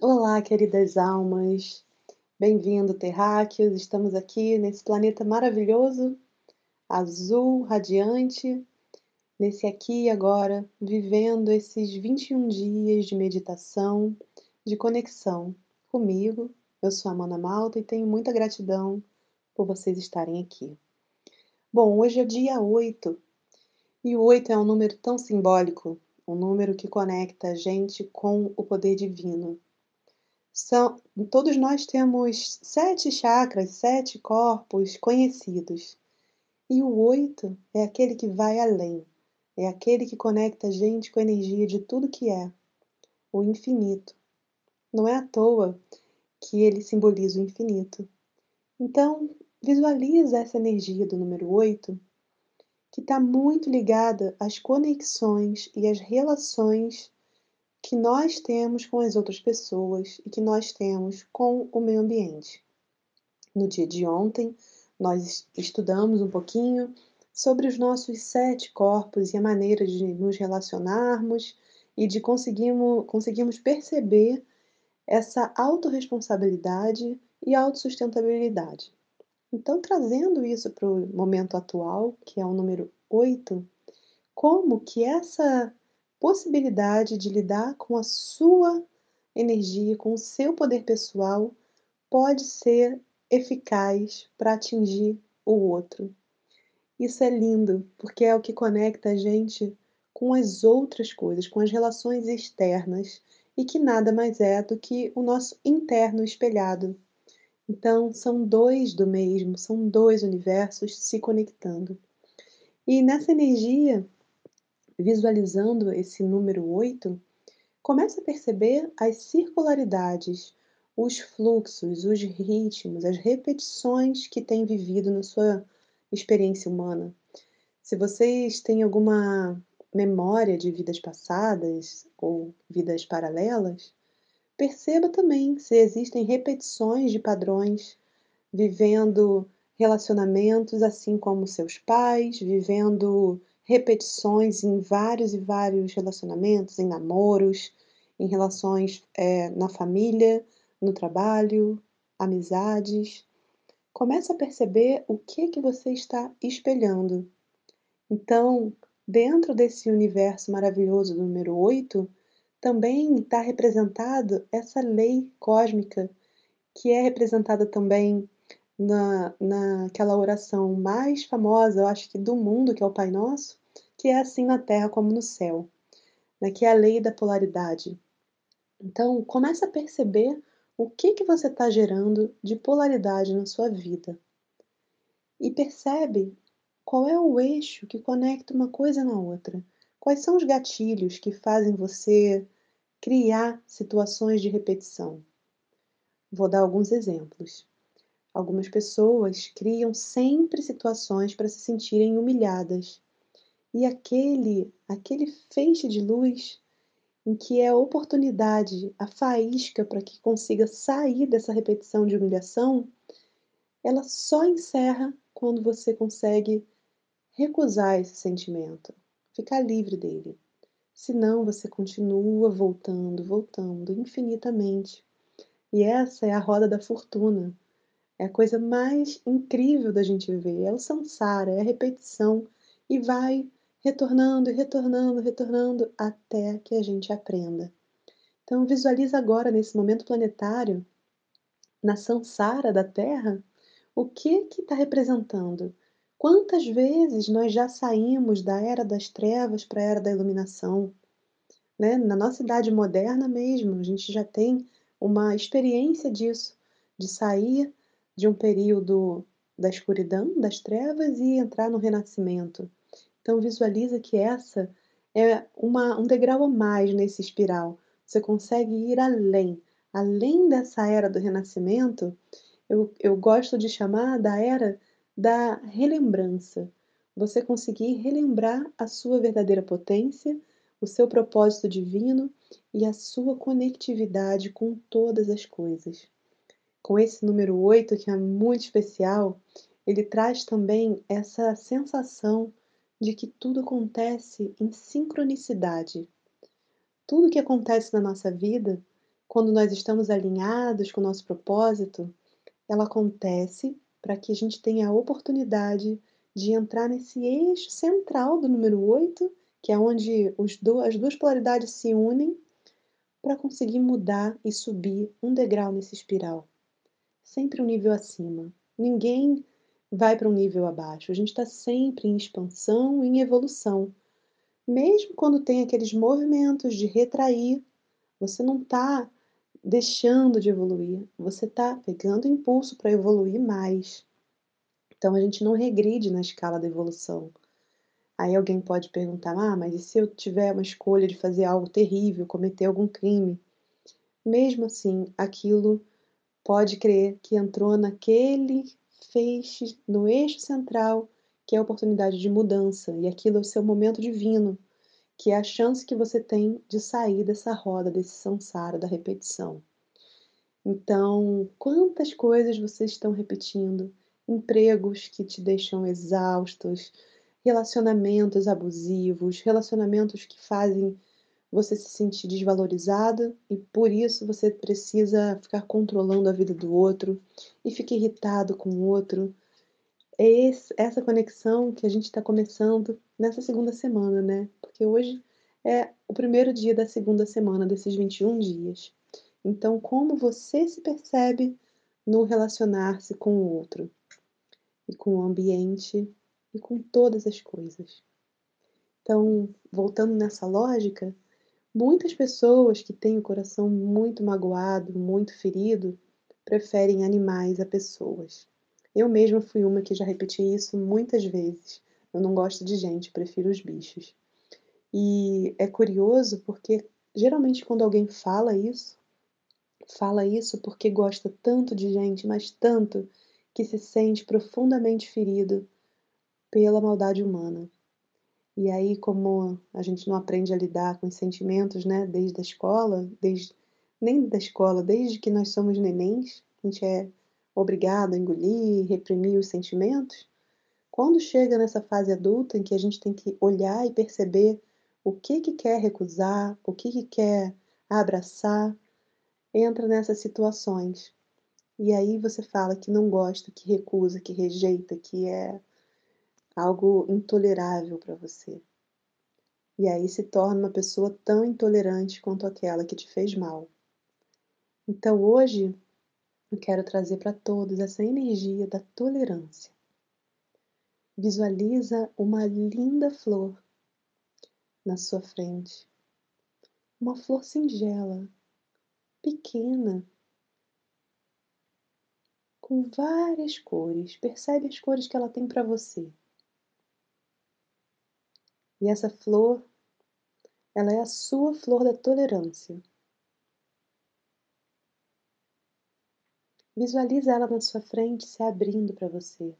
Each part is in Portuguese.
Olá, queridas almas. Bem-vindo, terráqueos. Estamos aqui nesse planeta maravilhoso, azul, radiante, nesse aqui e agora, vivendo esses 21 dias de meditação, de conexão comigo. Eu sou a Amanda Malta e tenho muita gratidão por vocês estarem aqui. Bom, hoje é dia 8 e o 8 é um número tão simbólico, um número que conecta a gente com o poder divino são, todos nós temos sete chakras, sete corpos conhecidos. E o oito é aquele que vai além, é aquele que conecta a gente com a energia de tudo que é, o infinito. Não é à toa que ele simboliza o infinito. Então, visualiza essa energia do número oito, que está muito ligada às conexões e às relações que nós temos com as outras pessoas e que nós temos com o meio ambiente. No dia de ontem, nós estudamos um pouquinho sobre os nossos sete corpos e a maneira de nos relacionarmos e de conseguirmos, conseguirmos perceber essa autorresponsabilidade e autossustentabilidade. Então, trazendo isso para o momento atual, que é o número 8, como que essa possibilidade de lidar com a sua energia, com o seu poder pessoal, pode ser eficaz para atingir o outro. Isso é lindo, porque é o que conecta a gente com as outras coisas, com as relações externas, e que nada mais é do que o nosso interno espelhado. Então, são dois do mesmo, são dois universos se conectando. E nessa energia, visualizando esse número 8, comece a perceber as circularidades, os fluxos, os ritmos, as repetições que tem vivido na sua experiência humana. Se vocês têm alguma memória de vidas passadas ou vidas paralelas, perceba também se existem repetições de padrões, vivendo relacionamentos assim como seus pais, vivendo repetições em vários e vários relacionamentos, em namoros, em relações é, na família, no trabalho, amizades. Comece a perceber o que que você está espelhando. Então, dentro desse universo maravilhoso do número 8, também está representado essa lei cósmica, que é representada também na, naquela oração mais famosa, eu acho que do mundo, que é o Pai Nosso, que é assim na Terra como no céu, né, que é a lei da polaridade. Então, comece a perceber o que, que você está gerando de polaridade na sua vida. E percebe qual é o eixo que conecta uma coisa na outra. Quais são os gatilhos que fazem você criar situações de repetição? Vou dar alguns exemplos. Algumas pessoas criam sempre situações para se sentirem humilhadas. E aquele, aquele feixe de luz em que é a oportunidade, a faísca para que consiga sair dessa repetição de humilhação, ela só encerra quando você consegue recusar esse sentimento, ficar livre dele. Senão você continua voltando, voltando infinitamente. E essa é a roda da fortuna. É a coisa mais incrível da gente ver. É o samsara, é a repetição. E vai retornando, retornando, retornando até que a gente aprenda. Então visualiza agora nesse momento planetário, na samsara da Terra, o que que está representando? Quantas vezes nós já saímos da era das trevas para a era da iluminação? Né? Na nossa idade moderna mesmo, a gente já tem uma experiência disso, de sair de um período da escuridão, das trevas e entrar no renascimento. Então visualiza que essa é uma, um degrau a mais nesse espiral. Você consegue ir além, além dessa era do renascimento. Eu, eu gosto de chamar da era da relembrança. Você conseguir relembrar a sua verdadeira potência, o seu propósito divino e a sua conectividade com todas as coisas com esse número 8, que é muito especial, ele traz também essa sensação de que tudo acontece em sincronicidade. Tudo que acontece na nossa vida Quando nós estamos alinhados com o nosso propósito, ela acontece para que a gente tenha a oportunidade de entrar nesse eixo central do número 8, que é onde do as 2 polaridades se unem, para conseguir mudar e subir um degrau nesse espiral. Sempre um nível acima. Ninguém vai para um nível abaixo, a gente está sempre em expansão em evolução. Mesmo quando tem aqueles movimentos de retrair, você não está deixando de evoluir, você está pegando impulso para evoluir mais. Então a gente não regride na escala da evolução. Aí alguém pode perguntar: "Ah, mas e se eu tiver uma escolha de fazer algo terrível, cometer algum crime?". Mesmo assim, aquilo pode crer que entrou naquele feixe, no eixo central, que é a oportunidade de mudança, e aquilo é o seu momento divino, que é a chance que você tem de sair dessa roda, desse samsara, da repetição. Então, quantas coisas vocês estão repetindo? Empregos que te deixam exaustos, relacionamentos abusivos, relacionamentos que fazem você se sentir desvalorizada e por isso você precisa ficar controlando a vida do outro e fica irritado com o outro. É esse, essa conexão que a gente está começando nessa segunda semana, né? Porque hoje é o primeiro dia da segunda semana desses 21 dias. Então, como você se percebe no relacionar-se com o outro e com o ambiente e com todas as coisas. Então, voltando nessa lógica, muitas pessoas que têm o coração muito magoado, muito ferido, preferem animais a pessoas. Eu mesma fui uma que já repeti isso muitas vezes. Eu não gosto de gente, prefiro os bichos. E é curioso porque geralmente quando alguém fala isso, fala isso porque gosta tanto de gente, mas tanto que se sente profundamente ferido pela maldade humana. E aí, como a gente não aprende a lidar com os sentimentos, né, desde a escola, desde nem da escola, desde que nós somos nenéns, a gente é obrigado a engolir, reprimir os sentimentos. Quando chega nessa fase adulta em que a gente tem que olhar e perceber o que que quer recusar, o que que quer abraçar, entra nessas situações. E aí você fala que não gosta, que recusa, que rejeita, que é algo intolerável para você. E aí se torna uma pessoa tão intolerante quanto aquela que te fez mal. Então hoje eu quero trazer para todos essa energia da tolerância. Visualiza uma linda flor na sua frente. Uma flor singela, pequena, com várias cores. Percebe as cores que ela tem para você. E essa flor, ela é a sua flor da tolerância. Visualiza ela na sua frente se abrindo para você.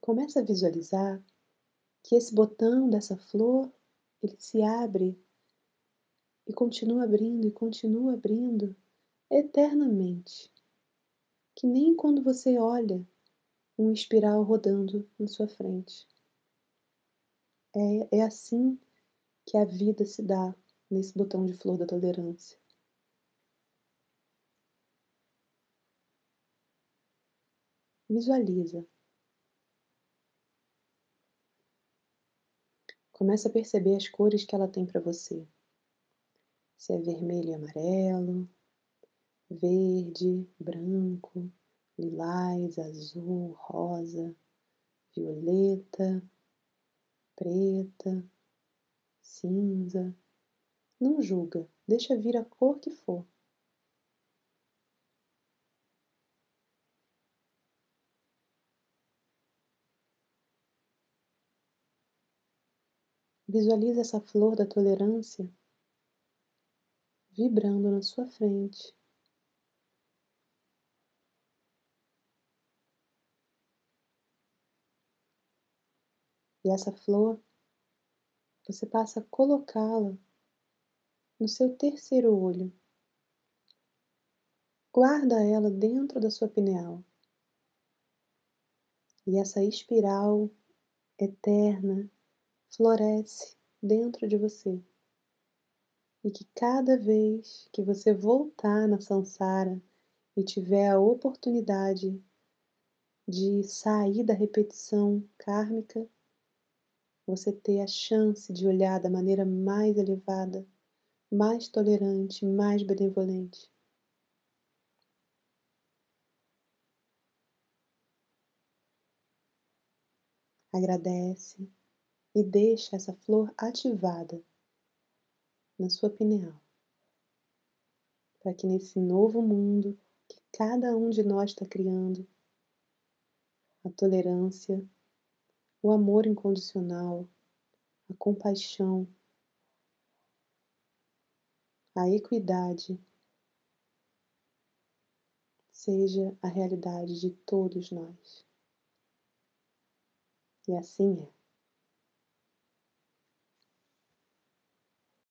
Começa a visualizar que esse botão dessa flor, ele se abre e continua abrindo e continua abrindo eternamente. Que nem quando você olha um espiral rodando na sua frente. É, é assim que a vida se dá nesse botão de flor da tolerância. Visualiza. Começa a perceber as cores que ela tem para você. Se é vermelho e amarelo, verde, branco, lilás, azul, rosa, violeta, preta, cinza. Não julga, deixa vir a cor que for. Visualize essa flor da tolerância vibrando na sua frente. E essa flor, você passa a colocá-la no seu terceiro olho. Guarda ela dentro da sua pineal. E essa espiral eterna floresce dentro de você. e que cada vez que você voltar na Sansara e tiver a oportunidade de sair da repetição kármica, você ter a chance de olhar da maneira mais elevada, mais tolerante, mais benevolente. Agradece e deixa essa flor ativada na sua pineal, para que nesse novo mundo que cada um de nós está criando, a tolerância, o amor incondicional, a compaixão, a equidade seja a realidade de todos nós. E assim é.